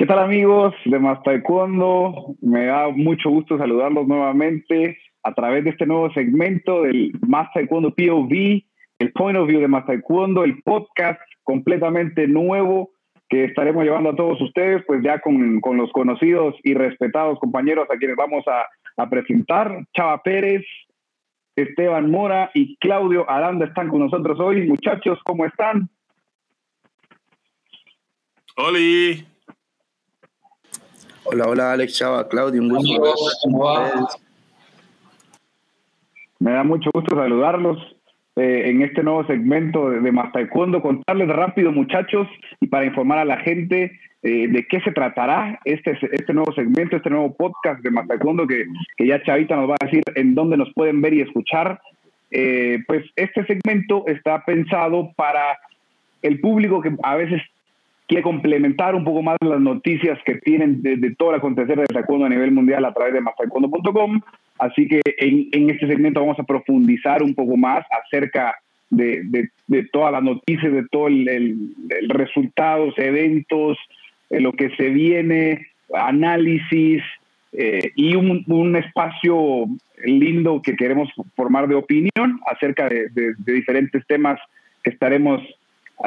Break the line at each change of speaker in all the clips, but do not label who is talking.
¿Qué tal amigos de Más? Me da mucho gusto saludarlos nuevamente a través de este nuevo segmento del Más Taekwondo POV, el Point of View de Más Taekwondo, el podcast completamente nuevo que estaremos llevando a todos ustedes, pues ya con, con los conocidos y respetados compañeros a quienes vamos a, a presentar. Chava Pérez, Esteban Mora y Claudio Aranda están con nosotros hoy. Muchachos, ¿cómo están?
¡Holi!
Hola, hola Alex Chava, Claudio, un gusto.
Me da mucho gusto saludarlos eh, en este nuevo segmento de, de Más Taekwondo. Contarles rápido, muchachos, y para informar a la gente eh, de qué se tratará este, este nuevo segmento, este nuevo podcast de Más Taekwondo, que, que ya Chavita nos va a decir en dónde nos pueden ver y escuchar. Eh, pues este segmento está pensado para el público que a veces quiere complementar un poco más las noticias que tienen de, de todo el acontecer de taekwondo a nivel mundial a través de mastaekwondo.com. Así que en, en, este segmento vamos a profundizar un poco más acerca de, de, de todas las noticias, de todos el, resultados, eventos, eh, lo que se viene, análisis eh, y un, un, espacio lindo que queremos formar de opinión acerca de, de diferentes temas que estaremos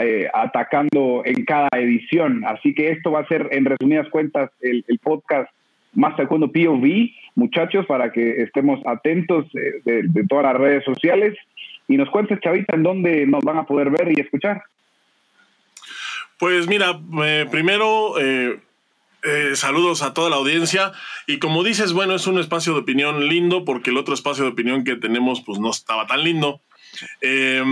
eh, atacando en cada edición. Así que esto va a ser, en resumidas cuentas, el, podcast más taekwondo POV, muchachos, para que estemos atentos eh, de, todas las redes sociales y nos cuentes, Chavita, en dónde nos van a poder ver y escuchar.
Pues mira, eh, primero... Eh, saludos a toda la audiencia y como dices, bueno, es un espacio de opinión lindo porque el otro espacio de opinión que tenemos pues no estaba tan lindo. Eh,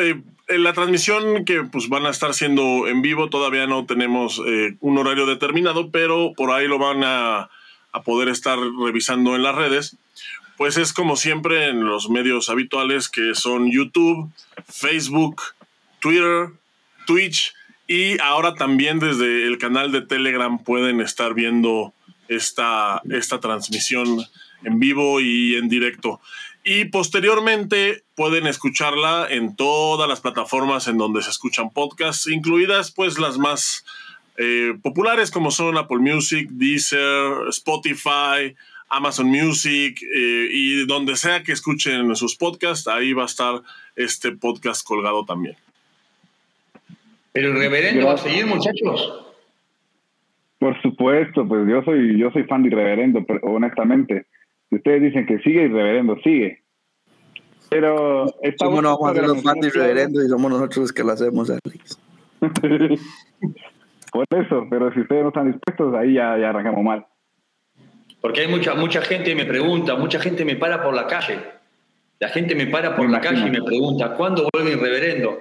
eh, la transmisión que pues van a estar siendo en vivo, todavía no tenemos eh, un horario determinado, pero por ahí lo van a, a, poder estar revisando en las redes. Pues es como siempre en los medios habituales que son YouTube, Facebook, Twitter, Twitch y ahora también desde el canal de Telegram pueden estar viendo esta, esta transmisión en vivo y en directo. Y posteriormente pueden escucharla en todas las plataformas en donde se escuchan podcasts, incluidas pues las más eh, populares como son Apple Music, Deezer, Spotify, Amazon Music eh, y donde sea que escuchen sus podcasts, ahí va a estar este podcast colgado también.
¿Pero el reverendo va a seguir, muchachos?
Por supuesto, pues yo soy, yo soy fan de Irreverendo, honestamente. Si ustedes dicen que sigue, Irreverendo sigue. Pero
¿Cómo no vamos a los fans de Irreverendo y somos nosotros los que lo hacemos, Alex?
Por eso, pero si ustedes no están dispuestos, ahí ya, ya arrancamos mal.
Porque hay mucha, mucha gente me pregunta, mucha gente me para por la calle. La gente me para por me la imagino. calle y me pregunta, ¿cuándo vuelve Irreverendo?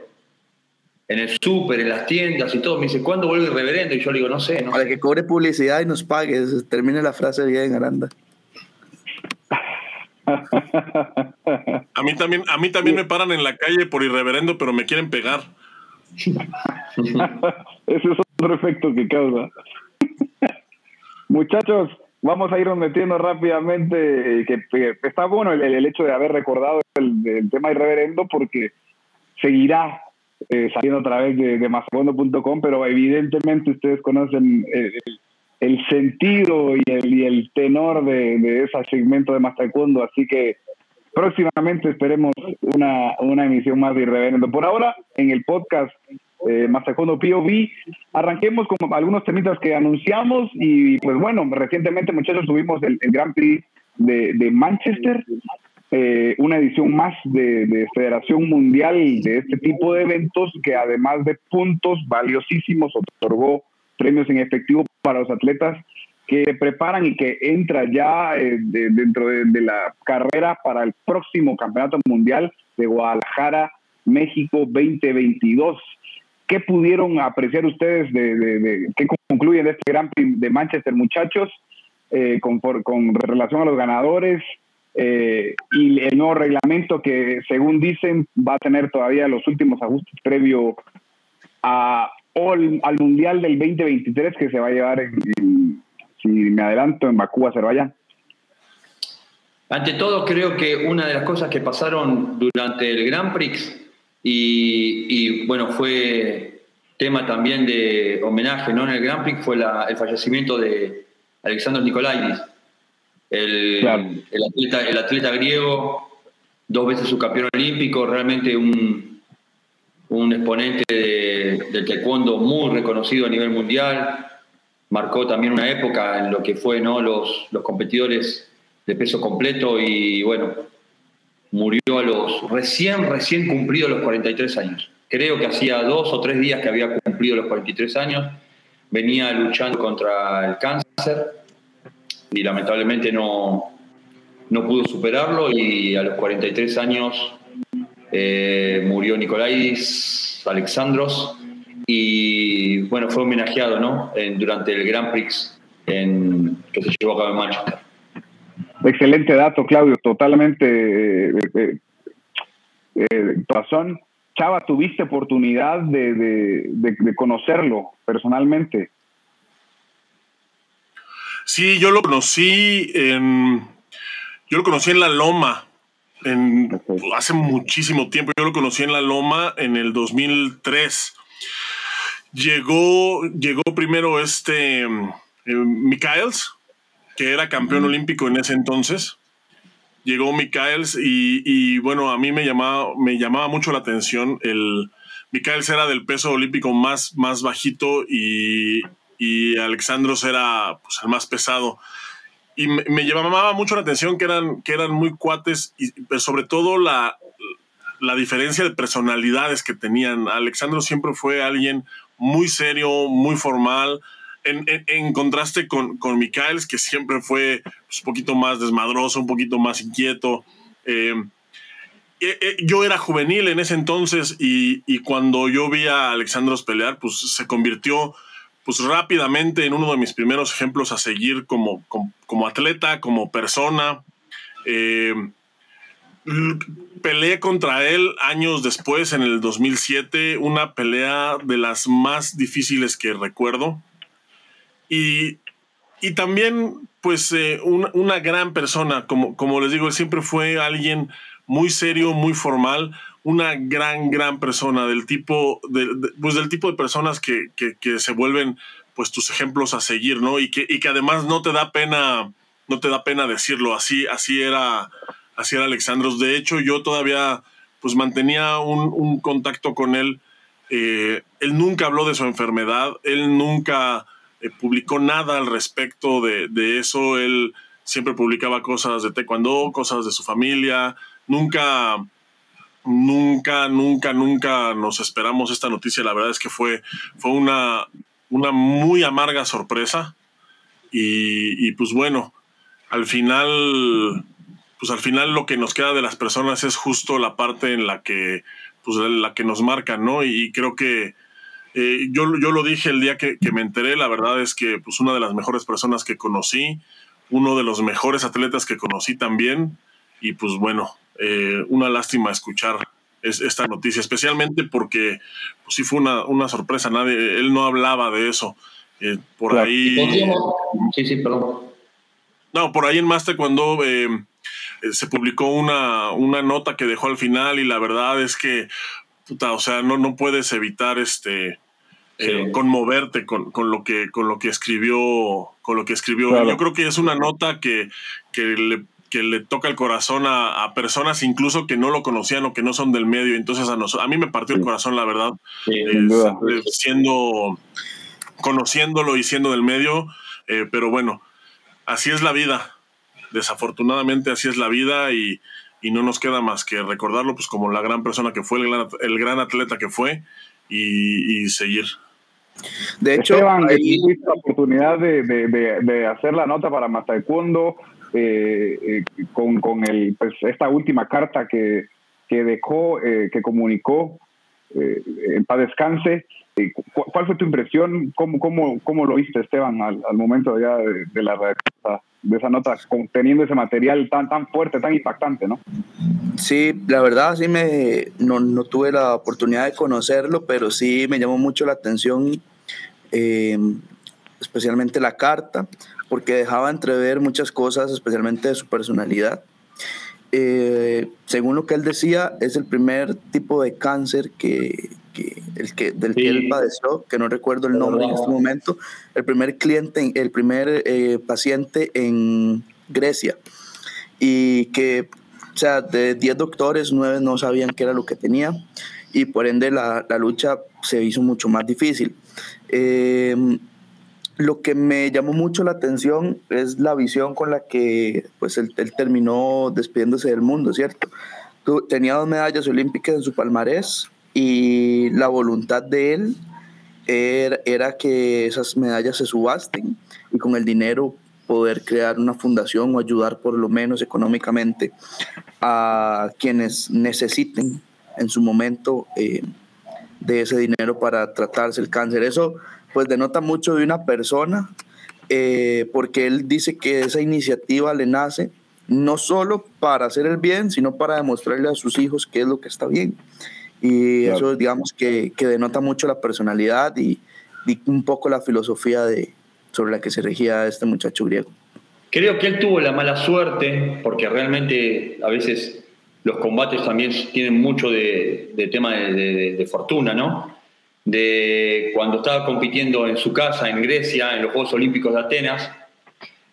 En el súper, en las tiendas y todo. Me dice, ¿cuándo vuelve Irreverendo? Y yo le digo, no sé. No
Para
sé.
que cobre publicidad y nos pague. Termine la frase bien, Aranda.
A mí también, a mí también me paran en la calle por irreverendo, pero me quieren pegar.
Ese es otro efecto que causa. Muchachos, vamos a irnos metiendo rápidamente, que, que está bueno el, hecho de haber recordado el, tema irreverendo porque seguirá eh, saliendo a través de, de pero evidentemente ustedes conocen el, el sentido y el, y el tenor de, de, ese segmento de más taekwondo, así que próximamente esperemos una, una emisión más de Irreverendo. Por ahora, en el podcast eh, más taekwondo POV, arranquemos con algunos temitas que anunciamos y pues bueno, recientemente muchachos tuvimos el, el Grand Prix de, de Manchester, eh, una edición más de, de, Federación Mundial de este tipo de eventos que además de puntos valiosísimos otorgó premios en efectivo para los atletas que preparan y que entra ya eh, de, dentro de, la carrera para el próximo Campeonato Mundial de Guadalajara, México 2022. ¿Qué pudieron apreciar ustedes de, qué concluyen de este Gran Prix de Manchester, muchachos, eh, con, relación a los ganadores? Eh, y el nuevo reglamento que, según dicen, va a tener todavía los últimos ajustes previo a al, al Mundial del 2023 que se va a llevar, en, en, si me adelanto, en Bakú, Azerbaiyán.
Ante todo, creo que una de las cosas que pasaron durante el Grand Prix y, y bueno, fue tema también de homenaje ¿no? en el Grand Prix fue el fallecimiento de Alexander Nikolaidis, el, el, atleta, el atleta griego, dos veces su campeón olímpico, realmente un, un exponente del taekwondo muy reconocido a nivel mundial. Marcó también una época en lo que fue ¿no? los, los competidores de peso completo y bueno, murió a los recién, recién cumplidos los 43 años. Creo que hacía dos o tres días que había cumplido los 43 años. Venía luchando contra el cáncer y lamentablemente no, no pudo superarlo y a los 43 años eh, murió Nicolais Alexandros y bueno, fue homenajeado ¿no? durante el Grand Prix en, que se llevó a cabo en Manchester.
Excelente dato, Claudio, totalmente eh, eh, razón. Chava, ¿tuviste oportunidad de, de, conocerlo personalmente?
Sí, yo lo conocí en, yo lo conocí en La Loma, en, hace muchísimo tiempo. Yo lo conocí en La Loma en el 2003. Llegó, llegó primero este eh, Michaels, que era campeón olímpico en ese entonces. Llegó Michaels y, bueno, a mí me llamaba, me llamaba mucho la atención. El, Michaels era del peso olímpico más, más bajito y, y Alexandros era pues, el más pesado y me, llamaba mucho la atención que eran, que eran muy cuates y sobre todo la, la diferencia de personalidades que tenían. Alexandro siempre fue alguien muy serio, muy formal, en, en, contraste con, con Michaels, que siempre fue pues, un poquito más desmadroso, un poquito más inquieto. Eh, eh, eh, yo era juvenil en ese entonces y, y, cuando yo vi a Alexandros pelear, pues se convirtió pues rápidamente en uno de mis primeros ejemplos a seguir como, como, atleta, como persona. Eh, peleé contra él años después, en el 2007, una pelea de las más difíciles que recuerdo. Y, también, pues, eh, una, gran persona, como, como les digo, él siempre fue alguien muy serio, muy formal, una gran, gran persona, del tipo de, pues del tipo de personas que, que, se vuelven pues tus ejemplos a seguir, ¿no? Y que, y que además no te da pena, no te da pena decirlo, así, así era, así era Alexandros. De hecho, yo todavía pues mantenía un, contacto con él. Eh, él nunca habló de su enfermedad, él nunca eh, publicó nada al respecto de, de eso, él siempre publicaba cosas de taekwondo, cosas de su familia, nunca nunca, nunca, nunca nos esperamos esta noticia. La verdad es que fue, fue una, una muy amarga sorpresa. Y, pues bueno, al final, pues al final lo que nos queda de las personas es justo la parte en la que, pues la que nos marca, ¿no? Y creo que eh, yo, yo lo dije el día que, que, me enteré, la verdad es que pues una de las mejores personas que conocí, uno de los mejores atletas que conocí también, y pues bueno, eh, una lástima escuchar esta noticia, especialmente porque pues, sí fue una, una, sorpresa, nadie, él no hablaba de eso. Eh, por ahí.
Sí, sí, perdón.
No, por ahí en Master cuando eh, se publicó una, una nota que dejó al final y la verdad es que, puta, o sea, no, no puedes evitar este conmoverte con, con, lo que, con lo que escribió, con lo que escribió. Yo creo que es una nota que, que le que le toca el corazón a, personas incluso que no lo conocían o que no son del medio. Entonces a, a mí me partió el corazón, la verdad, siendo, conociéndolo y siendo del medio. Eh, pero bueno, así es la vida. Desafortunadamente así es la vida y, no nos queda más que recordarlo pues como la gran persona que fue, el gran, atleta que fue y, seguir.
De hecho, Esteban, tuviste la oportunidad de, de, hacer la nota para Mataekwondo eh, eh, con, con el, pues, esta última carta que, que dejó, eh, que comunicó eh, en paz descanse. ¿Cuál fue tu impresión? ¿Cómo, cómo, cómo lo viste, Esteban, al, al momento ya de, la de esa nota, conteniendo ese material tan, tan fuerte, tan impactante, ¿no?
Sí, la verdad sí me, no, no tuve la oportunidad de conocerlo, pero sí me llamó mucho la atención, especialmente la carta, porque dejaba entrever muchas cosas, especialmente de su personalidad. Eh, según lo que él decía, es el primer tipo de cáncer que, que, el que, del que él padeció, que no recuerdo el nombre en este momento, el primer cliente, el primer eh, paciente en Grecia, y que, o sea, de 10 doctores, 9 no sabían qué era lo que tenía, y por ende la, la lucha se hizo mucho más difícil. Eh, lo que me llamó mucho la atención es la visión con la que pues, él, terminó despidiéndose del mundo, ¿cierto? tenía dos medallas olímpicas en su palmarés y la voluntad de él era, era, que esas medallas se subasten y con el dinero poder crear una fundación o ayudar por lo menos económicamente a quienes necesiten en su momento eh, de ese dinero para tratarse el cáncer. Eso pues denota mucho de una persona, eh, porque él dice que esa iniciativa le nace no solo para hacer el bien, sino para demostrarle a sus hijos qué es lo que está bien. Y eso, digamos, que, que, denota mucho la personalidad y, y, un poco la filosofía de, sobre la que se regía este muchacho griego.
Creo que él tuvo la mala suerte, porque realmente a veces los combates también tienen mucho de, de tema de, de, de fortuna, ¿no? De cuando estaba compitiendo en su casa en Grecia, en los Juegos Olímpicos de Atenas.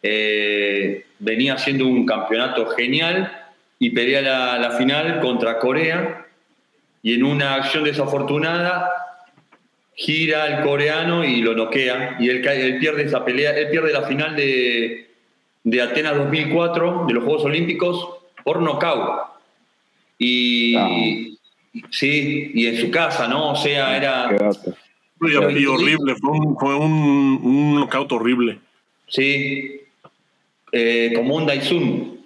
Eh, venía haciendo un campeonato genial y pelea la, final contra Corea y en una acción desafortunada gira el coreano y lo noquea y él pierde esa pelea, él pierde la final de, de Atenas 2004 de los Juegos Olímpicos por nocaut. Y, Sí, y en su casa, ¿no? O sea, era...
Y, horrible, fue un, fue un, un knockout horrible.
Sí, eh, como un Daisun.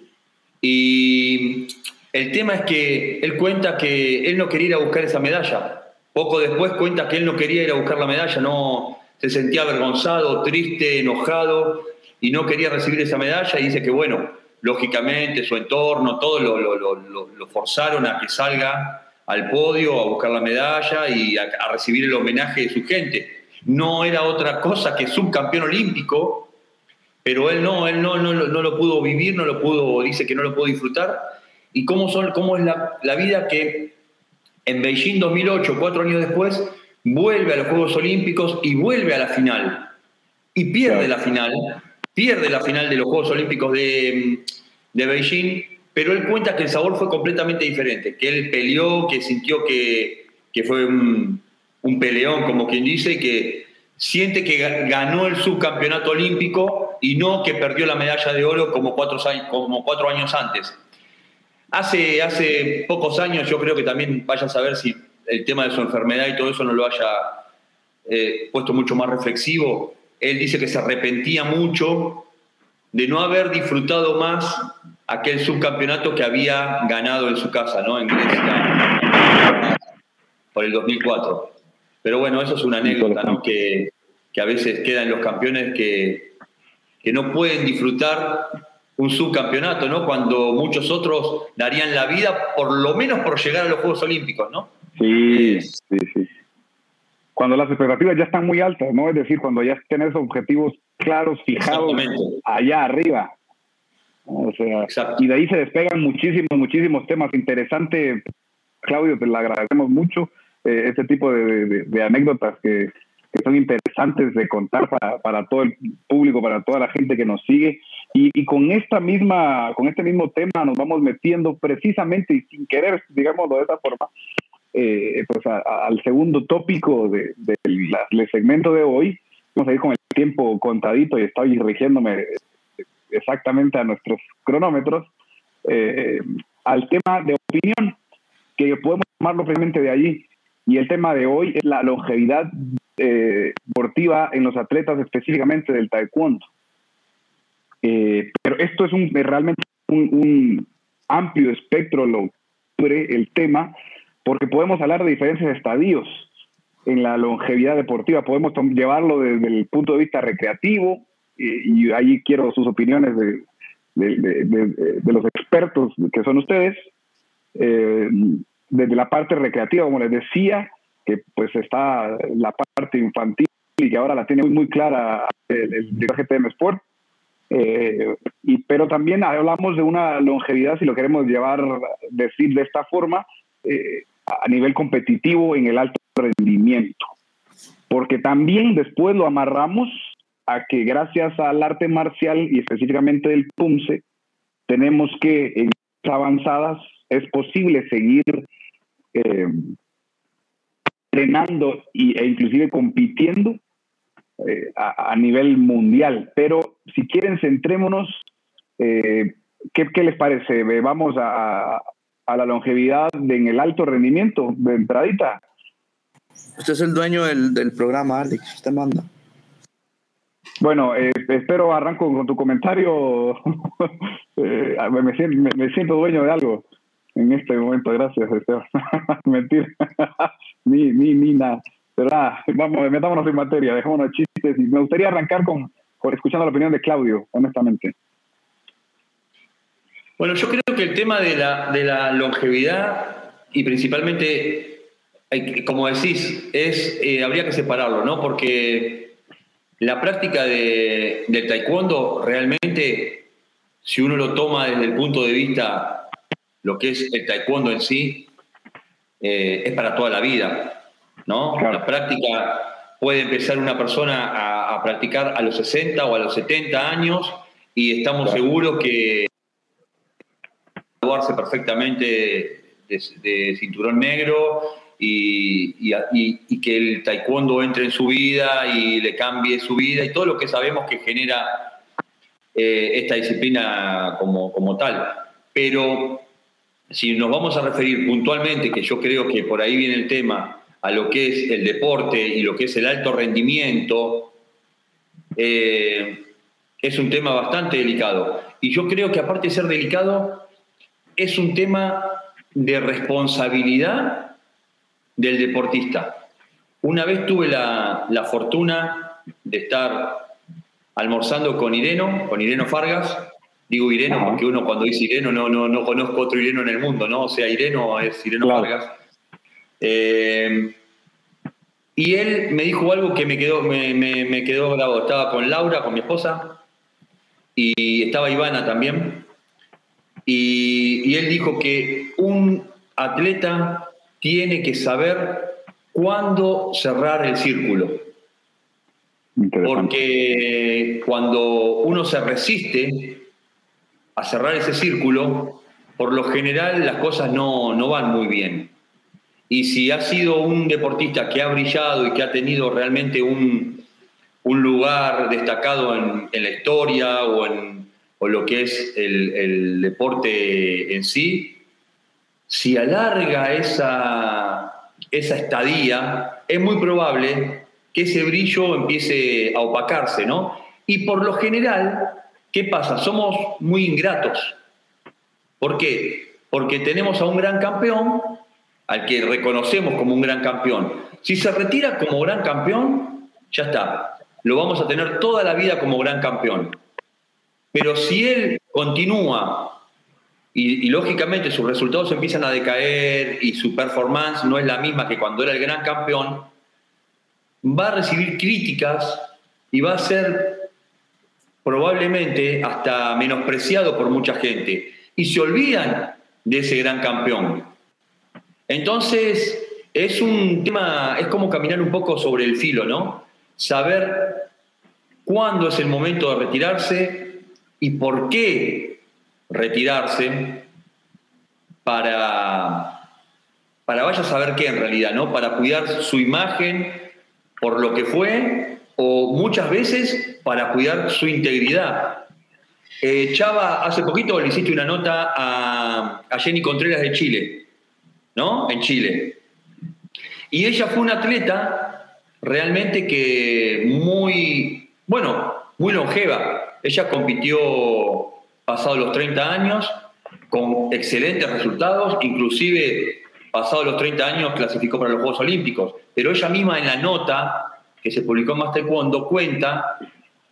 Y el tema es que él cuenta que él no quería ir a buscar esa medalla. Poco después cuenta que él no quería ir a buscar la medalla, no se sentía avergonzado, triste, enojado y no quería recibir esa medalla y dice que bueno, lógicamente su entorno, todo lo, lo, lo, lo forzaron a que salga al podio a buscar la medalla y a, recibir el homenaje de su gente. No era otra cosa que subcampeón olímpico, pero él no, él no, no, no, lo pudo vivir, no lo pudo, dice que no lo pudo disfrutar. ¿Y cómo, son, cómo es la, la vida que en Beijing 2008, cuatro años después, vuelve a los Juegos Olímpicos y vuelve a la final? Y pierde la final, pierde la final de los Juegos Olímpicos de, de Beijing pero él cuenta que el sabor fue completamente diferente, que él peleó, que sintió que, que fue un, peleón, como quien dice, que siente que ganó el subcampeonato olímpico y no que perdió la medalla de oro como cuatro, como cuatro años antes. Hace, hace pocos años yo creo que también vaya a saber si el tema de su enfermedad y todo eso no lo haya eh, puesto mucho más reflexivo. Él dice que se arrepentía mucho de no haber disfrutado más aquel subcampeonato que había ganado en su casa, ¿no? En Grecia, por el 2004. Pero bueno, eso es una anécdota, ¿no? Que, que a veces quedan los campeones que, que no pueden disfrutar un subcampeonato, ¿no? Cuando muchos otros darían la vida, por lo menos por llegar a los Juegos Olímpicos, ¿no?
Sí, eh, sí, sí. Cuando las expectativas ya están muy altas, ¿no? Es decir, cuando ya tienes objetivos claros, fijados allá arriba. O sea, y de ahí se despegan muchísimos, muchísimos temas. interesantes. Claudio, te lo agradecemos mucho. Eh, este tipo de, de, anécdotas que, que, son interesantes de contar para, para, todo el público, para toda la gente que nos sigue. Y, y, con esta misma, con este mismo tema nos vamos metiendo precisamente y sin querer, digámoslo de esa forma, eh, pues al segundo tópico del de, segmento de hoy. Vamos a ir con el tiempo contadito y estoy rigiéndome exactamente a nuestros cronómetros, eh, al tema de opinión, que podemos tomarlo precisamente de allí. Y el tema de hoy es la longevidad eh, deportiva en los atletas, específicamente del taekwondo. Eh, pero esto es realmente un, amplio espectro lo, el tema, porque podemos hablar de diferentes estadios en la longevidad deportiva. Podemos llevarlo desde el punto de vista recreativo, y, ahí quiero sus opiniones de, de, los expertos que son ustedes, eh, desde la parte recreativa, como les decía, que pues está la parte infantil y que ahora la tiene muy, muy clara el, el, GTM Sport, eh, y, pero también hablamos de una longevidad, si lo queremos llevar, decir de esta forma, eh, a nivel competitivo en el alto rendimiento. Porque también después lo amarramos que gracias al arte marcial y específicamente del PUMSE, tenemos que en avanzadas es posible seguir eh, entrenando y, e inclusive compitiendo eh, a, nivel mundial. Pero si quieren, centrémonos. Eh, ¿qué, ¿qué, les parece? Vamos a, a la longevidad en el alto rendimiento de entradita.
Usted es el dueño del, del programa, Alex. Usted manda.
Bueno, eh, espero arranco con tu comentario. eh, me, siento, me, siento, dueño de algo en este momento. Gracias, Esteban. Mentira. ni, ni, ni nada. Pero nada, vamos, metámonos en materia, dejémonos chistes. Y me gustaría arrancar con, con escuchando la opinión de Claudio, honestamente.
Bueno, yo creo que el tema de la, de la longevidad y principalmente, como decís, es, eh, habría que separarlo, ¿no? Porque la práctica de, del taekwondo realmente, si uno lo toma desde el punto de vista, lo que es el taekwondo en sí, eh, es para toda la vida, ¿no? La práctica puede empezar una persona a, a, practicar a los 60 o a los 70 años y estamos seguros que graduarse perfectamente de, cinturón negro y, que el taekwondo entre en su vida y le cambie su vida y todo lo que sabemos que genera eh, esta disciplina como, como tal. Pero si nos vamos a referir puntualmente, que yo creo que por ahí viene el tema, a lo que es el deporte y lo que es el alto rendimiento, eh, es un tema bastante delicado. Y yo creo que aparte de ser delicado, es un tema de responsabilidad del deportista. Una vez tuve la, fortuna de estar almorzando con Ireno, con Ireno Fargas. Digo Ireno porque uno cuando dice Ireno no, no, no conozco otro Ireno en el mundo, ¿no? O sea, Ireno es Ireno Fargas. Eh, y él me dijo algo que me quedó, me, me quedó grabado. Estaba con Laura, con mi esposa, y estaba Ivana también. Y, él dijo que un atleta tiene que saber cuándo cerrar el círculo. Porque cuando uno se resiste a cerrar ese círculo, por lo general las cosas no, no, van muy bien. Y si ha sido un deportista que ha brillado y que ha tenido realmente un, un lugar destacado en, en la historia o en, o lo que es el, deporte en sí, si alarga esa, esa estadía, es muy probable que ese brillo empiece a opacarse, ¿no? Y por lo general, ¿qué pasa? Somos muy ingratos. ¿Por qué? Porque tenemos a un gran campeón, al que reconocemos como un gran campeón. Si se retira como gran campeón, ya está. Lo vamos a tener toda la vida como gran campeón. Pero si él continúa y, lógicamente sus resultados empiezan a decaer y su performance no es la misma que cuando era el gran campeón, va a recibir críticas y va a ser probablemente hasta menospreciado por mucha gente. Y se olvidan de ese gran campeón. Entonces, es un tema, es como caminar un poco sobre el filo, ¿no? Saber cuándo es el momento de retirarse y por qué retirarse para, para vaya a saber qué en realidad, ¿no? Para cuidar su imagen por lo que fue o muchas veces para cuidar su integridad. Eh, Chava, hace poquito le hiciste una nota a, a Jenny Contreras de Chile, ¿no? En Chile. Y ella fue una atleta realmente que muy, bueno, muy longeva. Ella compitió pasado los 30 años con excelentes resultados, inclusive pasado los 30 años clasificó para los Juegos Olímpicos. Pero ella misma en la nota que se publicó en Más Taekwondo cuenta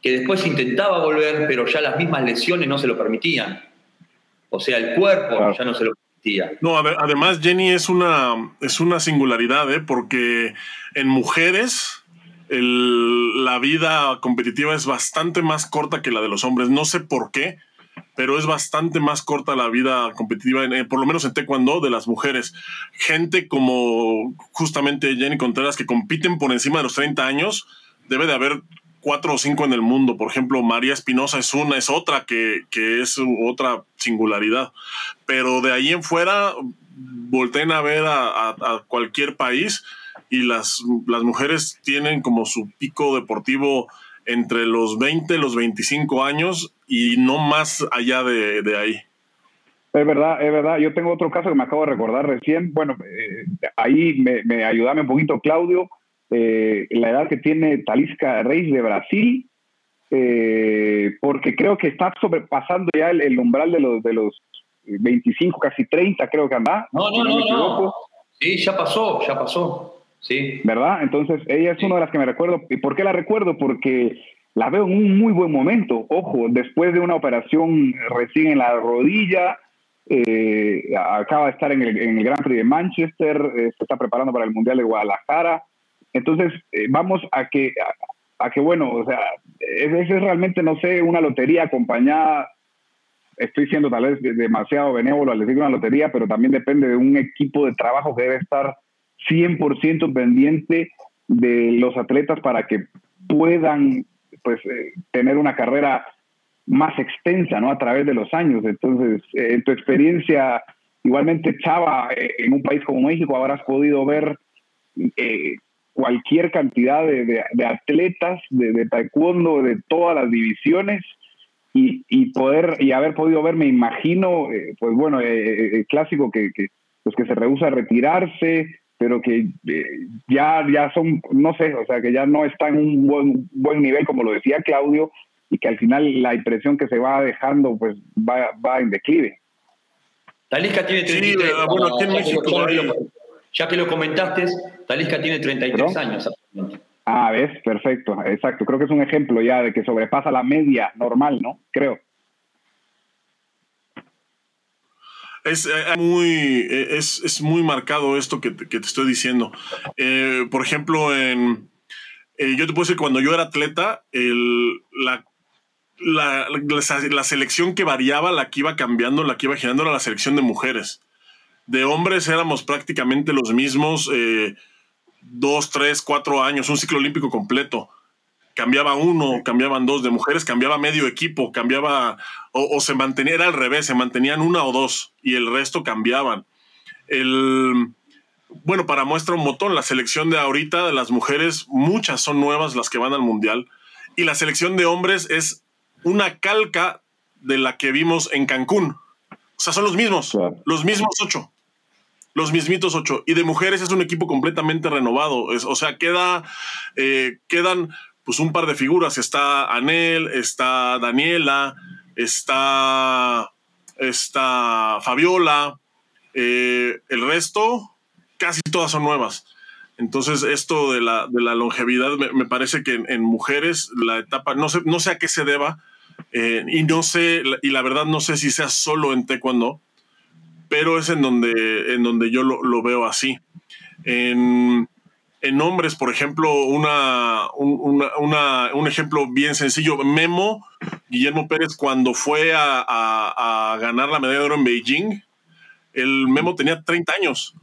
que después intentaba volver, pero ya las mismas lesiones no se lo permitían. O sea, el cuerpo ya no se lo permitía.
No, además Jenny es una, es una singularidad, ¿eh? porque en mujeres la vida competitiva es bastante más corta que la de los hombres. No sé por qué, pero es bastante más corta la vida competitiva, en, por lo menos en Taekwondo, de las mujeres. Gente como justamente Jenny Contreras que compiten por encima de los 30 años, debe de haber cuatro o cinco en el mundo. Por ejemplo, María Espinosa es una, es otra que, que, es otra singularidad. Pero de ahí en fuera, volteen a ver a, a, cualquier país y las, las mujeres tienen como su pico deportivo entre los 20 y los 25 años y no más allá de, de, ahí.
Es verdad, es verdad. Yo tengo otro caso que me acabo de recordar recién. Bueno, eh, ahí me, me ayudame un poquito, Claudio eh, la edad que tiene Talisca Reis de Brasil, eh, porque creo que está sobrepasando ya el, umbral de los, de los 25, casi 30, creo que anda.
No, no, no, no. Sí, ya pasó, ya pasó. Sí.
¿Verdad? Entonces, ella es una de las que me recuerdo. ¿Y por qué la recuerdo? Porque la veo en un muy buen momento. Ojo, después de una operación recién en la rodilla, eh, acaba de estar en el, en el Grand Prix de Manchester, se está preparando para el Mundial de Guadalajara. Entonces, eh, vamos a que, a, que, bueno, o sea, es, es realmente, no sé, una lotería acompañada, estoy siendo tal vez demasiado benévolo al decir una lotería, pero también depende de un equipo de trabajo que debe estar 100% pendiente de los atletas para que puedan pues eh, tener una carrera más extensa, ¿no? A través de los años. Entonces, eh, en tu experiencia, igualmente, Chava, en un país como México, habrás podido ver eh, cualquier cantidad de, atletas de, taekwondo de todas las divisiones y, poder y haber podido ver, me imagino, eh, pues bueno, eh, eh, el clásico que, que, pues que se rehúsa a retirarse, pero que ya, ya son, no sé, o sea, que ya no está en un buen, buen nivel, como lo decía Claudio, y que al final la impresión que se va dejando, pues va, va en declive.
Talisca tiene 33. ya que lo comentaste, Talisca tiene 33 años actualmente.
Ah, ves, perfecto, exacto. Creo que es un ejemplo ya de que sobrepasa la media normal, ¿no? Creo.
Es eh, muy, eh, es, muy marcado esto que te, estoy diciendo. Eh, por ejemplo, en, yo te puedo decir, cuando yo era atleta, el, la, la, la, selección que variaba, la que iba cambiando, la que iba girando, era la selección de mujeres. De hombres éramos prácticamente los mismos dos, tres, cuatro años, un ciclo olímpico completo. Cambiaba uno, cambiaban dos, de mujeres cambiaba medio equipo, cambiaba, o, se mantenía, era al revés, se mantenían una o dos y el resto cambiaban. El, bueno, para muestra un botón, la selección de ahorita de las mujeres, muchas son nuevas las que van al mundial, y la selección de hombres es una calca de la que vimos en Cancún. O sea, son los mismos, los mismos ocho los mismitos ocho. Y de mujeres es un equipo completamente renovado. o sea, queda, eh, quedan pues un par de figuras. Está Anel, está Daniela, está, está Fabiola. Eh, el resto, casi todas son nuevas. Entonces, esto de la, de la longevidad, me, parece que en, mujeres la etapa, no sé, no sé a qué se deba, eh, y no sé, y la verdad no sé si sea solo en taekwondo, pero es en donde, en donde yo lo, veo así. En, en, hombres, por ejemplo, una, un, ejemplo bien sencillo, Memo, Guillermo Pérez, cuando fue a, ganar la medalla de oro en Beijing, el Memo tenía 30 años.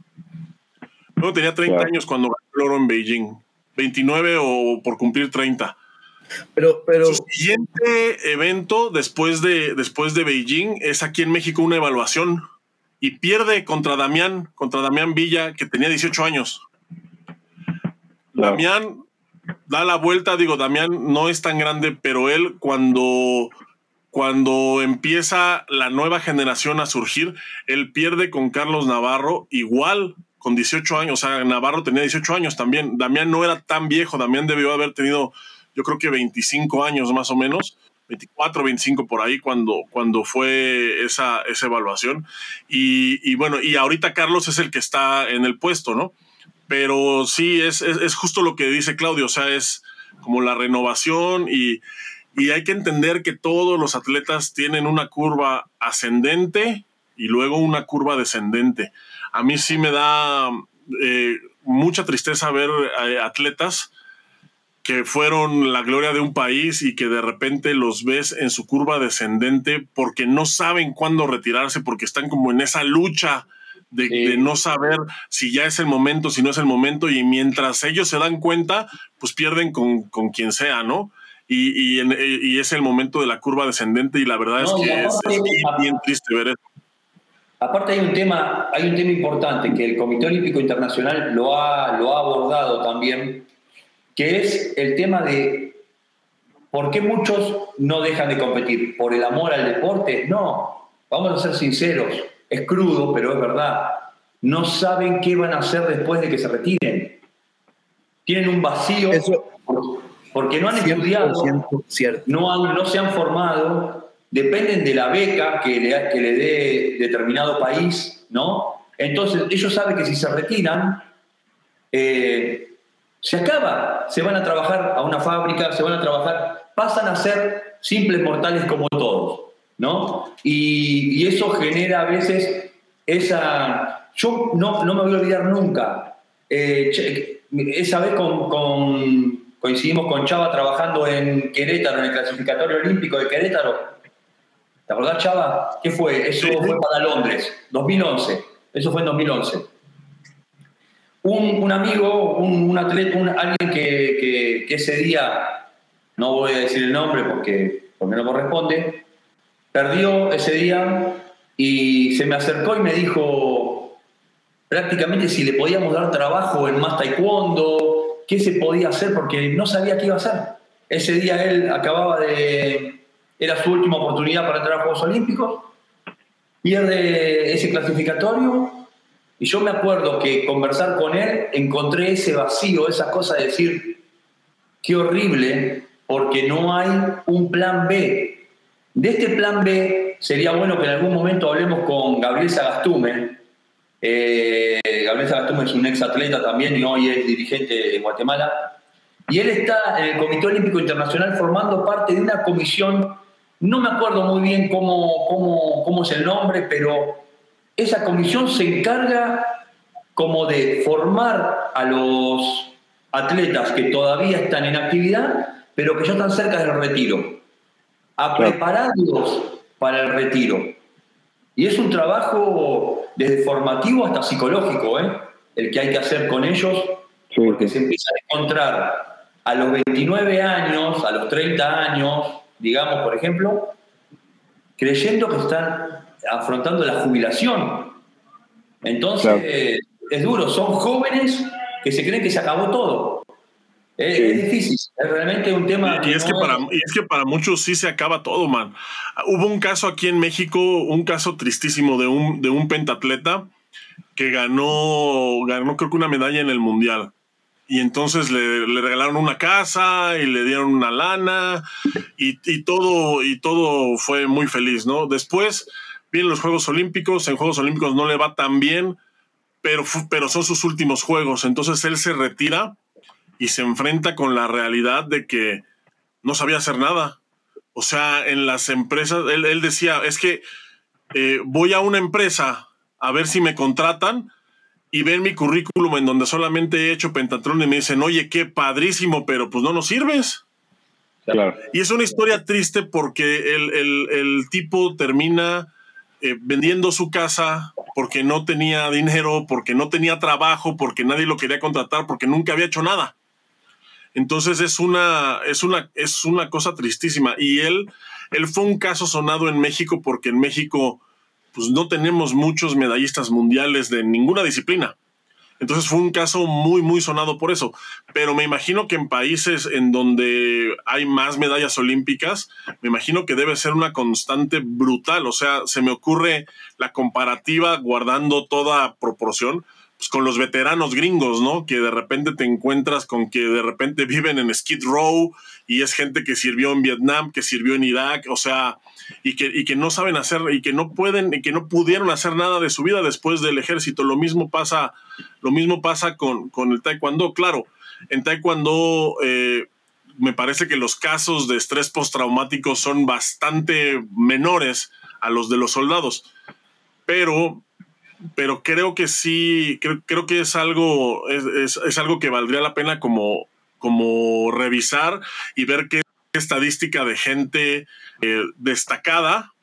Memo tenía 30 años cuando ganó el oro en Beijing, 29 o por cumplir 30.
Pero, pero...
Su siguiente evento después de, después de Beijing es aquí en México una evaluación y pierde contra Damián, contra Damián Villa, que tenía 18 años. Damián da la vuelta, digo, Damián no es tan grande, pero él cuando, cuando empieza la nueva generación a surgir, él pierde con Carlos Navarro, igual con 18 años, o sea, Navarro tenía 18 años también, Damián no era tan viejo, Damián debió haber tenido, yo creo que 25 años más o menos, 24, 25 por ahí cuando, cuando fue esa, esa evaluación. Y, bueno, y ahorita Carlos es el que está en el puesto, ¿no? Pero sí, es, es, justo lo que dice Claudio, o sea, es como la renovación y, y hay que entender que todos los atletas tienen una curva ascendente y luego una curva descendente. A mí sí me da eh, mucha tristeza ver eh, atletas que fueron la gloria de un país y que de repente los ves en su curva descendente porque no saben cuándo retirarse, porque están como en esa lucha de, no saber si ya es el momento, si no es el momento, y mientras ellos se dan cuenta, pues pierden con, con quien sea, ¿no? Y, y, es el momento de la curva descendente y la verdad es que es, bien triste ver eso.
Aparte hay un tema, hay un tema importante que el Comité Olímpico Internacional lo ha, lo ha abordado también, que es el tema de por qué muchos no dejan de competir. ¿Por el amor al deporte? No, vamos a ser sinceros, es crudo, pero es verdad. No saben qué van a hacer después de que se retiren. Tienen un vacío porque no han estudiado, no, no se han formado dependen de la beca que le, que le dé determinado país, ¿no? Entonces, ellos saben que si se retiran, eh, se acaba, se van a trabajar a una fábrica, se van a trabajar, pasan a ser simples mortales como todos, ¿no? Y, eso genera a veces esa... Yo no, no me voy a olvidar nunca, eh, esa vez con, coincidimos con Chava trabajando en Querétaro, en el clasificatorio olímpico de Querétaro, ¿Te acordás, Chava? ¿Qué fue? Eso fue para Londres, 2011. Eso fue en 2011. Un, amigo, un, atleta, alguien que, ese día, no voy a decir el nombre porque, porque no corresponde, perdió ese día y se me acercó y me dijo prácticamente si le podíamos dar trabajo en más taekwondo, qué se podía hacer, porque no sabía qué iba a hacer. Ese día él acababa de, era su última oportunidad para entrar a Juegos Olímpicos, pierde ese clasificatorio y yo me acuerdo que conversar con él encontré ese vacío, esa cosa de decir, qué horrible, porque no hay un plan B. De este plan B sería bueno que en algún momento hablemos con Gabriel Sagastume. Eh, Gabriel Sagastume es un ex atleta también y hoy es dirigente de Guatemala. Y él está en el Comité Olímpico Internacional formando parte de una comisión no me acuerdo muy bien cómo, cómo, es el nombre, pero esa comisión se encarga como de formar a los atletas que todavía están en actividad, pero que ya están cerca del retiro, a prepararlos para el retiro. Y es un trabajo desde formativo hasta psicológico, ¿eh? el que hay que hacer con ellos, porque se empieza a encontrar a los 29 años, a los 30 años, digamos, por ejemplo, creyendo que están afrontando la jubilación. Entonces, es duro, son jóvenes que se creen que se acabó todo. Es, difícil, es realmente un tema.
Y, es, que para, es que para muchos sí se acaba todo, man. Hubo un caso aquí en México, un caso tristísimo de un, de un pentatleta que ganó, ganó creo que una medalla en el Mundial y entonces le, regalaron una casa y le dieron una lana y, todo, y todo fue muy feliz, ¿no? Después vienen los Juegos Olímpicos, en Juegos Olímpicos no le va tan bien, pero, pero son sus últimos Juegos, entonces él se retira y se enfrenta con la realidad de que no sabía hacer nada. O sea, en las empresas, él, decía, es que eh, voy a una empresa a ver si me contratan y ven mi currículum en donde solamente he hecho pentatrón y me dicen, oye, qué padrísimo, pero pues no nos sirves. Y es una historia triste porque el, tipo termina eh, vendiendo su casa porque no tenía dinero, porque no tenía trabajo, porque nadie lo quería contratar, porque nunca había hecho nada. Entonces es una, es una, es una cosa tristísima. Y él, él fue un caso sonado en México porque en México pues no tenemos muchos medallistas mundiales de ninguna disciplina. Entonces fue un caso muy, muy sonado por eso. Pero me imagino que en países en donde hay más medallas olímpicas, me imagino que debe ser una constante brutal. O sea, se me ocurre la comparativa guardando toda proporción pues, con los veteranos gringos, ¿no? Que de repente te encuentras con que de repente viven en Skid Row y es gente que sirvió en Vietnam, que sirvió en Irak, o sea, y que, y que no saben hacer, y que no pueden, y que no pudieron hacer nada de su vida después del ejército. Lo mismo pasa, lo mismo pasa con, con el taekwondo. Claro, en taekwondo eh, me parece que los casos de estrés postraumático son bastante menores a los de los soldados. Pero pero creo que sí, creo, creo que es algo, es, es, algo que valdría la pena como, como revisar y ver qué estadística de gente eh, destacada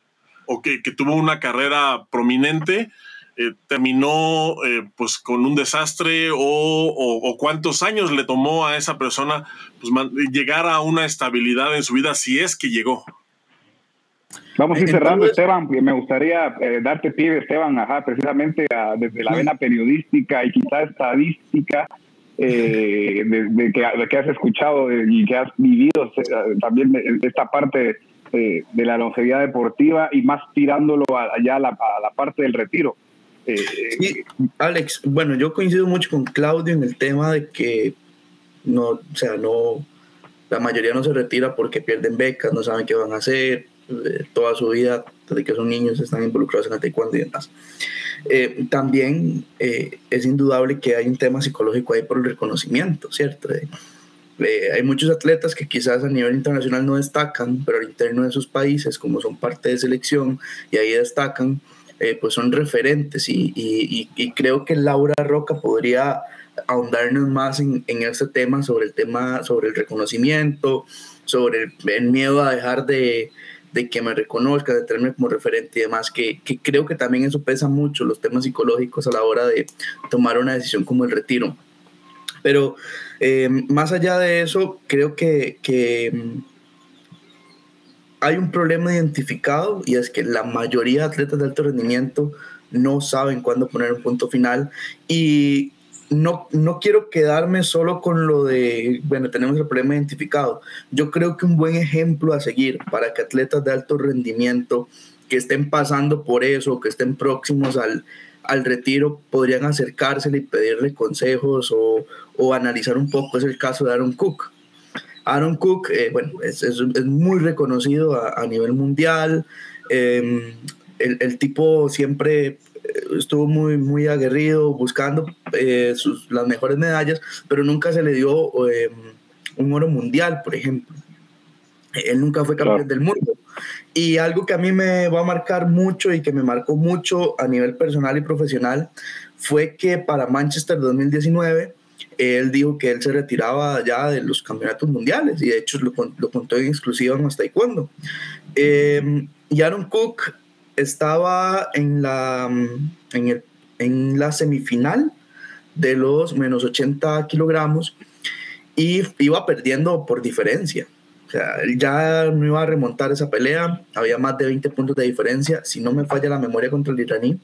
o que, tuvo una carrera prominente eh, terminó eh, pues con un desastre o, cuántos años le tomó a esa persona pues, llegar a una estabilidad en su vida si es que llegó.
Vamos a ir cerrando, Esteban. Me gustaría darte pie, Esteban, ajá, precisamente desde la vena periodística y quizás estadística, eh, de, que, has escuchado y que has vivido eh, también esta parte eh, de la longevidad deportiva y más tirándolo allá a la, parte del retiro.
Alex, bueno, yo coincido mucho con Claudio en el tema de que no, o sea, no, la mayoría no se retira porque pierden becas, no saben qué van a hacer, toda su vida, desde que son niños, están involucrados en el taekwondo y demás. Eh, también eh, es indudable que hay un tema psicológico ahí por el reconocimiento, ¿cierto? Eh, hay muchos atletas que quizás a nivel internacional no destacan, pero al interno de sus países, como son parte de selección y ahí destacan, pues son referentes y, y, creo que Laura Roca podría ahondarnos más en, en este tema, sobre el tema, sobre el reconocimiento, sobre el miedo a dejar de, de que me reconozca, de tenerme como referente y demás, que, que, creo que también eso pesa mucho, los temas psicológicos a la hora de tomar una decisión como el retiro. Pero eh, más allá de eso, creo que, que mm, hay un problema identificado y es que la mayoría de atletas de alto rendimiento no saben cuándo poner un punto final y no, no quiero quedarme solo con lo de, bueno, tenemos el problema identificado. Yo creo que un buen ejemplo a seguir para que atletas de alto rendimiento que estén pasando por eso, que estén próximos al, al retiro, podrían acercársele y pedirle consejos o, o, analizar un poco. Es el caso de Aaron Cook. Aaron Cook, eh, bueno, es, es, muy reconocido a, a nivel mundial. Em, el, el, tipo siempre estuvo muy, muy aguerrido buscando eh, sus, las mejores medallas, pero nunca se le dio eh, un oro mundial, por ejemplo. Él nunca fue campeón del mundo. Y algo que a mí me va a marcar mucho y que me marcó mucho a nivel personal y profesional fue que para Manchester 2019 él dijo que él se retiraba ya de los campeonatos mundiales y de hecho lo, lo contó en exclusiva en hasta taekwondo. Eh, y Aaron Cook estaba en la, en, el, en la semifinal de los menos 80 kilogramos y iba perdiendo por diferencia. O sea, ya no iba a remontar esa pelea, había más de 20 puntos de diferencia, si no me falla la memoria contra el iraní,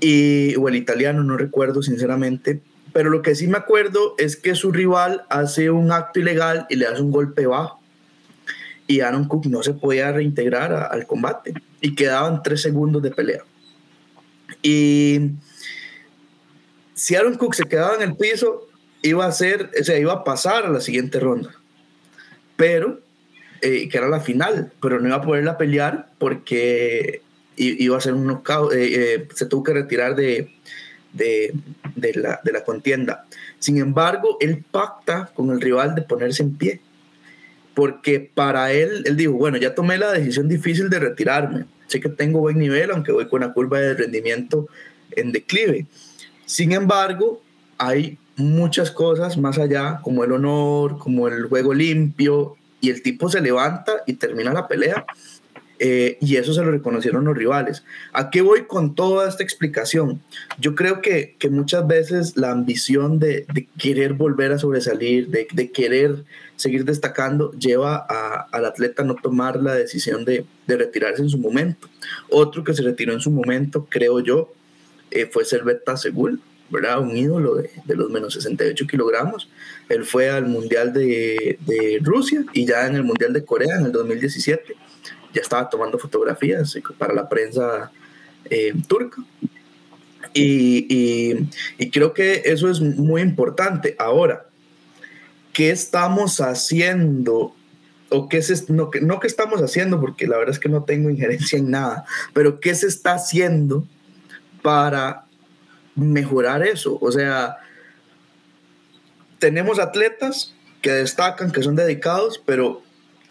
y, o el italiano, no recuerdo sinceramente, pero lo que sí me acuerdo es que su rival hace un acto ilegal y le hace un golpe bajo. Y Aaron Cook no se podía reintegrar al combate y quedaban tres segundos de pelea. Y si Aaron Cook se quedaba en el piso, iba a ser, o sea, iba a pasar a la siguiente ronda. Pero, eh, que era la final, pero no iba a poderla pelear porque iba a ser un knockout, eh, eh, se tuvo que retirar de, de, de, la, de la contienda. Sin embargo, él pacta con el rival de ponerse en pie porque para él, él dijo, bueno, ya tomé la decisión difícil de retirarme, sé que tengo buen nivel, aunque voy con una curva de rendimiento en declive. Sin embargo, hay muchas cosas más allá, como el honor, como el juego limpio, y el tipo se levanta y termina la pelea eh, y eso se lo reconocieron los rivales. ¿A qué voy con toda esta explicación? Yo creo que, que muchas veces la ambición de, querer volver a sobresalir, de, querer seguir destacando, lleva al atleta a no tomar la decisión de, retirarse en su momento. Otro que se retiró en su momento, creo yo, eh, fue Serveta Segul, ¿verdad? Un ídolo de, los menos 68 kilogramos. Él fue al Mundial de Rusia y ya en el Mundial de Corea en el 2017 ya estaba tomando fotografías para la prensa eh, turca. Y, y, creo que eso es muy importante. Ahora, ¿qué estamos haciendo? O qué se, no, no qué estamos haciendo, porque la verdad es que no tengo injerencia en nada, pero qué se está haciendo para mejorar eso. O sea, tenemos atletas que destacan, que son dedicados, pero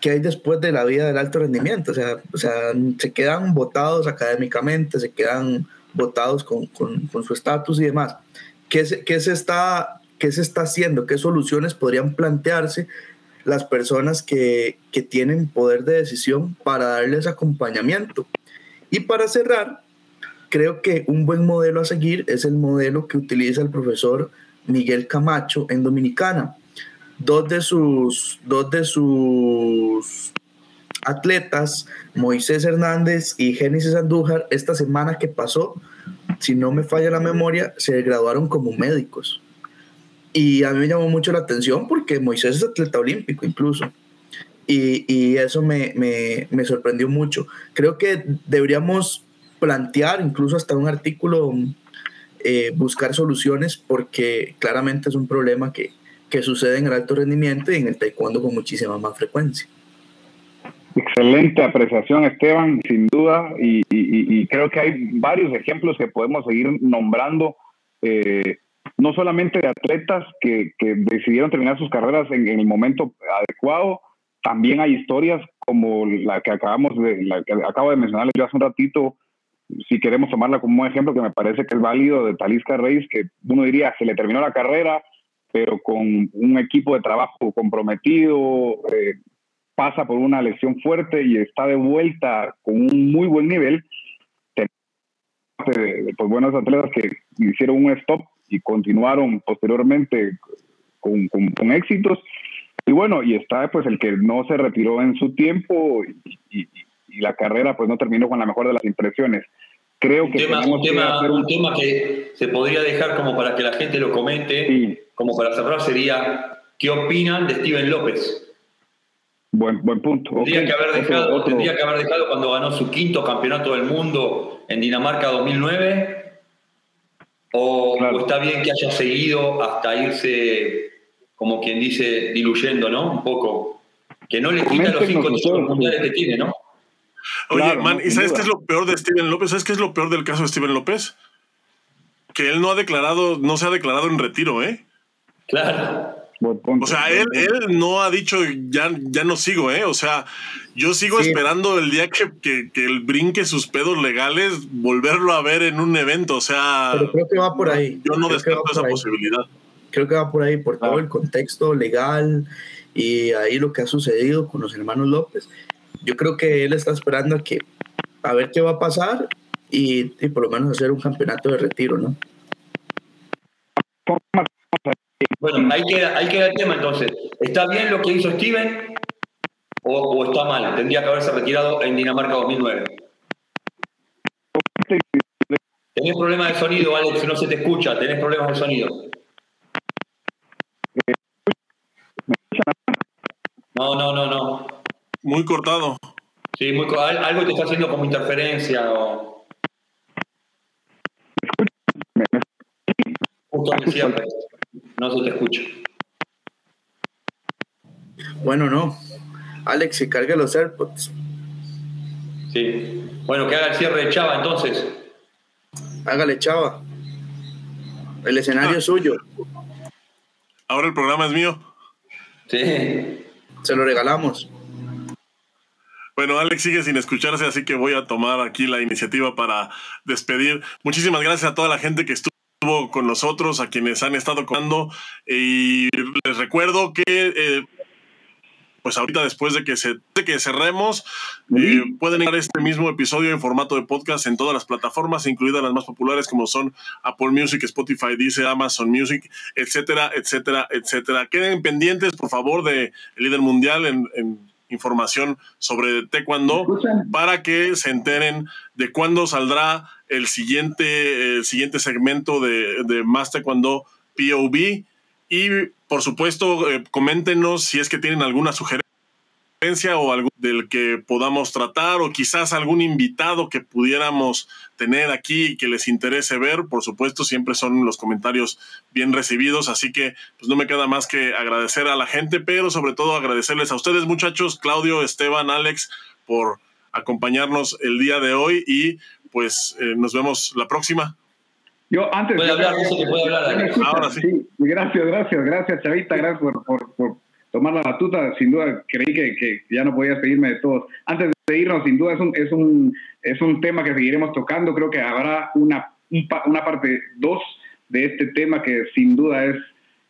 ¿qué hay después de la vida del alto rendimiento? O sea, o sea se quedan votados académicamente, se quedan votados con, con, con su estatus y demás. ¿Qué se, ¿Qué se está qué se está haciendo, qué soluciones podrían plantearse las personas que, que tienen poder de decisión para darles acompañamiento. Y para cerrar, creo que un buen modelo a seguir es el modelo que utiliza el profesor Miguel Camacho en Dominicana. Dos de sus, dos de sus atletas, Moisés Hernández y Génesis Andújar, esta semana que pasó, si no me falla la memoria, se graduaron como médicos. Y a mí me llamó mucho la atención porque Moisés es atleta olímpico incluso. Y, y eso me, me, me, sorprendió mucho. Creo que deberíamos plantear incluso hasta un artículo, eh, buscar soluciones porque claramente es un problema que, que sucede en el alto rendimiento y en el taekwondo con muchísima más frecuencia.
Excelente apreciación, Esteban, sin duda, y, y, y, creo que hay varios ejemplos que podemos seguir nombrando, eh, no solamente de atletas que, que, decidieron terminar sus carreras en, en, el momento adecuado, también hay historias como la que acabamos de, la que acabo de mencionarles yo hace un ratito, si queremos tomarla como un ejemplo que me parece que es válido de Talisca Reis, que uno diría se le terminó la carrera, pero con un equipo de trabajo comprometido, eh, pasa por una lesión fuerte y está de vuelta con un muy buen nivel. Pues buenos atletas que hicieron un stop y continuaron posteriormente con, con, con, éxitos. Y bueno, y está pues el que no se retiró en su tiempo y, y, y, la carrera pues no terminó con la mejor de las impresiones. Creo
un
que
tema, un, tema, un... un tema que se podría dejar como para que la gente lo comente, sí. Como para cerrar, sería ¿qué opinan de Steven López?
Buen, buen punto.
Tendría, okay. que haber dejado, otro, otro. tendría que haber dejado cuando ganó su quinto campeonato del mundo en Dinamarca 2009. O, claro. o, está bien que haya seguido hasta irse, como quien dice, diluyendo, ¿no? Un poco. Que no le quita los cinco títulos mundiales que tiene, ¿no?
Oye, claro, man, ¿y sabes qué es lo peor de Steven López? ¿Sabes qué es lo peor del caso de Steven López? Que él no ha declarado, no se ha declarado en retiro, ¿eh?
Claro.
O sea, él, él no ha dicho ya, ya no sigo, ¿eh? O sea, yo sigo sí. esperando el día que, que, que, él brinque sus pedos legales, volverlo a ver en un evento. O sea,
pero creo que va por ahí.
Yo no
creo
descarto esa ahí. posibilidad.
Creo que va por ahí, por todo ah. el contexto legal y ahí lo que ha sucedido con los hermanos López. Yo creo que él está esperando a que a ver qué va a pasar y, y por lo menos hacer un campeonato de retiro, ¿no?
Bueno, ahí queda, ahí queda el tema entonces. ¿Está bien lo que hizo Steven o, o está mal? Tendría que haberse retirado en Dinamarca 2009. Tenés problemas de sonido, Alex, no se te escucha, tenés problemas de sonido. No, no, no, no.
Muy cortado.
Sí, muy, algo te está haciendo como interferencia o... Justo siempre. No se te escucha.
Bueno, no. Alex, se carga los AirPods.
Sí. Bueno, que haga el cierre de Chava entonces.
Hágale, Chava. El escenario ah. es suyo.
Ahora el programa es mío.
Sí.
Se lo regalamos.
Bueno, Alex sigue sin escucharse, así que voy a tomar aquí la iniciativa para despedir. Muchísimas gracias a toda la gente que estuvo estuvo con nosotros, a quienes han estado contando. Y les recuerdo que, eh, pues ahorita después de que, se, de que cerremos, eh, pueden encontrar este mismo episodio en formato de podcast en todas las plataformas, incluidas las más populares como son Apple Music, Spotify, Deezer, Amazon Music, etcétera, etcétera, etcétera. Queden pendientes, por favor, de el líder mundial en, en información sobre Taekwondo para que se enteren de cuándo saldrá el siguiente, el siguiente segmento de, de Más Taekwondo POV. Y por supuesto, eh, coméntenos si es que tienen alguna sugerencia o algo del que podamos tratar o quizás algún invitado que pudiéramos tener aquí y que les interese ver, por supuesto, siempre son los comentarios bien recibidos, así que pues no me queda más que agradecer a la gente, pero sobre todo agradecerles a ustedes muchachos, Claudio, Esteban, Alex, por acompañarnos el día de hoy y pues eh, nos vemos la próxima.
Yo antes...
Puede hablar, hablar.
Ahora sí. sí. Gracias, gracias, gracias, Chavita, gracias por, por, por tomar la batuta. Sin duda, creí que, que, ya no podías pedirme de todos. Antes de irnos, sin duda, es un, es un, es un tema que seguiremos tocando. Creo que habrá una, una parte dos de este tema que sin duda es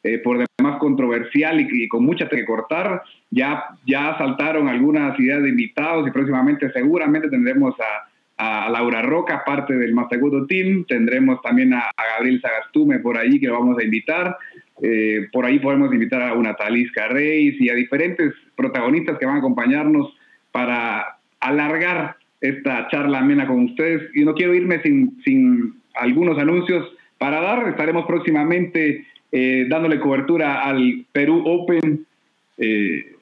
eh, por demás controversial y, con mucha que cortar. Ya, ya saltaron algunas ideas de invitados y próximamente seguramente tendremos a, a Laura Roca, parte del Mastagudo Team. Tendremos también a, Gabriel Sagastume por ahí que lo vamos a invitar. Eh, por ahí podemos invitar a una Talisca Reis y a diferentes protagonistas que van a acompañarnos para alargar esta charla amena con ustedes. Y no quiero irme sin, sin algunos anuncios para dar. Estaremos próximamente eh, dándole cobertura al Perú Open eh,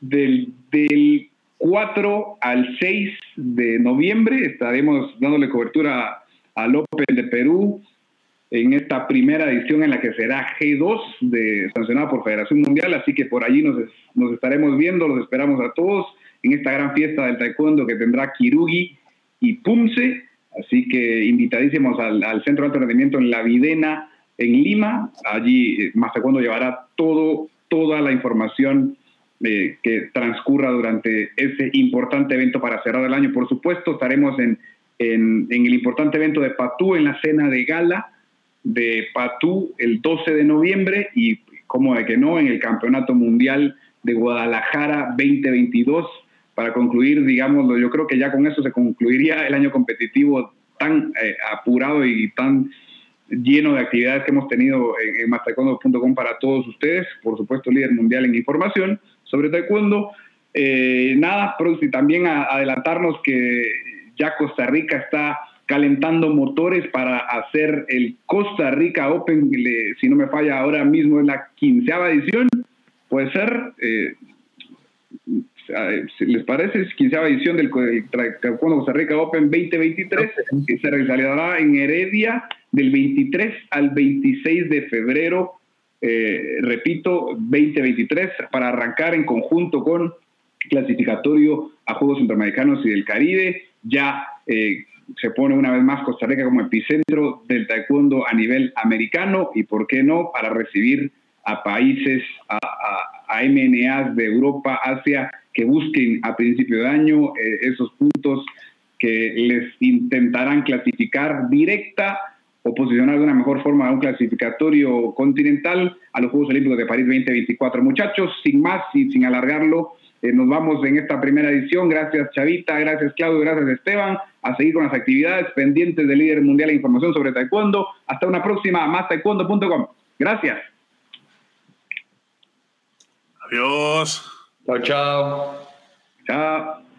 del, del 4 al 6 de noviembre. Estaremos dándole cobertura al Open de Perú en esta primera edición en la que será G2 de, sancionada por Federación Mundial, así que por allí nos, nos estaremos viendo, los esperamos a todos en esta gran fiesta del taekwondo que tendrá Kirugi y Pumse, así que invitadísimos al, al Centro de Alto Rendimiento en La Videna, en Lima. Allí eh, Mazacuando llevará todo, toda la información eh, que transcurra durante ese importante evento para cerrar el año. Por supuesto, estaremos en, en, el importante evento de Patú, en la cena de gala de Patú el 12 de noviembre y, como de que no, en el Campeonato Mundial de Guadalajara 2022 para concluir, digámoslo, yo creo que ya con eso se concluiría el año competitivo tan eh, apurado y tan lleno de actividades que hemos tenido en, en para todos ustedes, por supuesto líder mundial en información sobre taekwondo. Eh, nada, y también adelantarnos que ya Costa Rica está calentando motores para hacer el Costa Rica Open, si no me falla ahora mismo es la quinceava edición, puede ser, eh, ¿les parece? Es quinceava edición del Costa Rica Open 2023, que se realizará en Heredia del 23 al 26 de febrero, eh, repito, 2023, para arrancar en conjunto con clasificatorio a Juegos Centroamericanos y del Caribe. Ya eh, se pone una vez más Costa Rica como epicentro del taekwondo a nivel americano y, ¿por qué no?, para recibir a países, a, a, MNAs de Europa, Asia, que busquen a principio de año eh, esos puntos que les intentarán clasificar directa o posicionar de una mejor forma a un clasificatorio continental a los Juegos Olímpicos de París 2024. Muchachos, sin más y sin alargarlo, eh, nos vamos en esta primera edición. Gracias Chavita, gracias Claudio, gracias Esteban. A seguir con las actividades pendientes del líder mundial de información sobre taekwondo. Hasta una próxima, más taekwondo.com. Gracias.
Adiós.
Chao, chao.
Chao.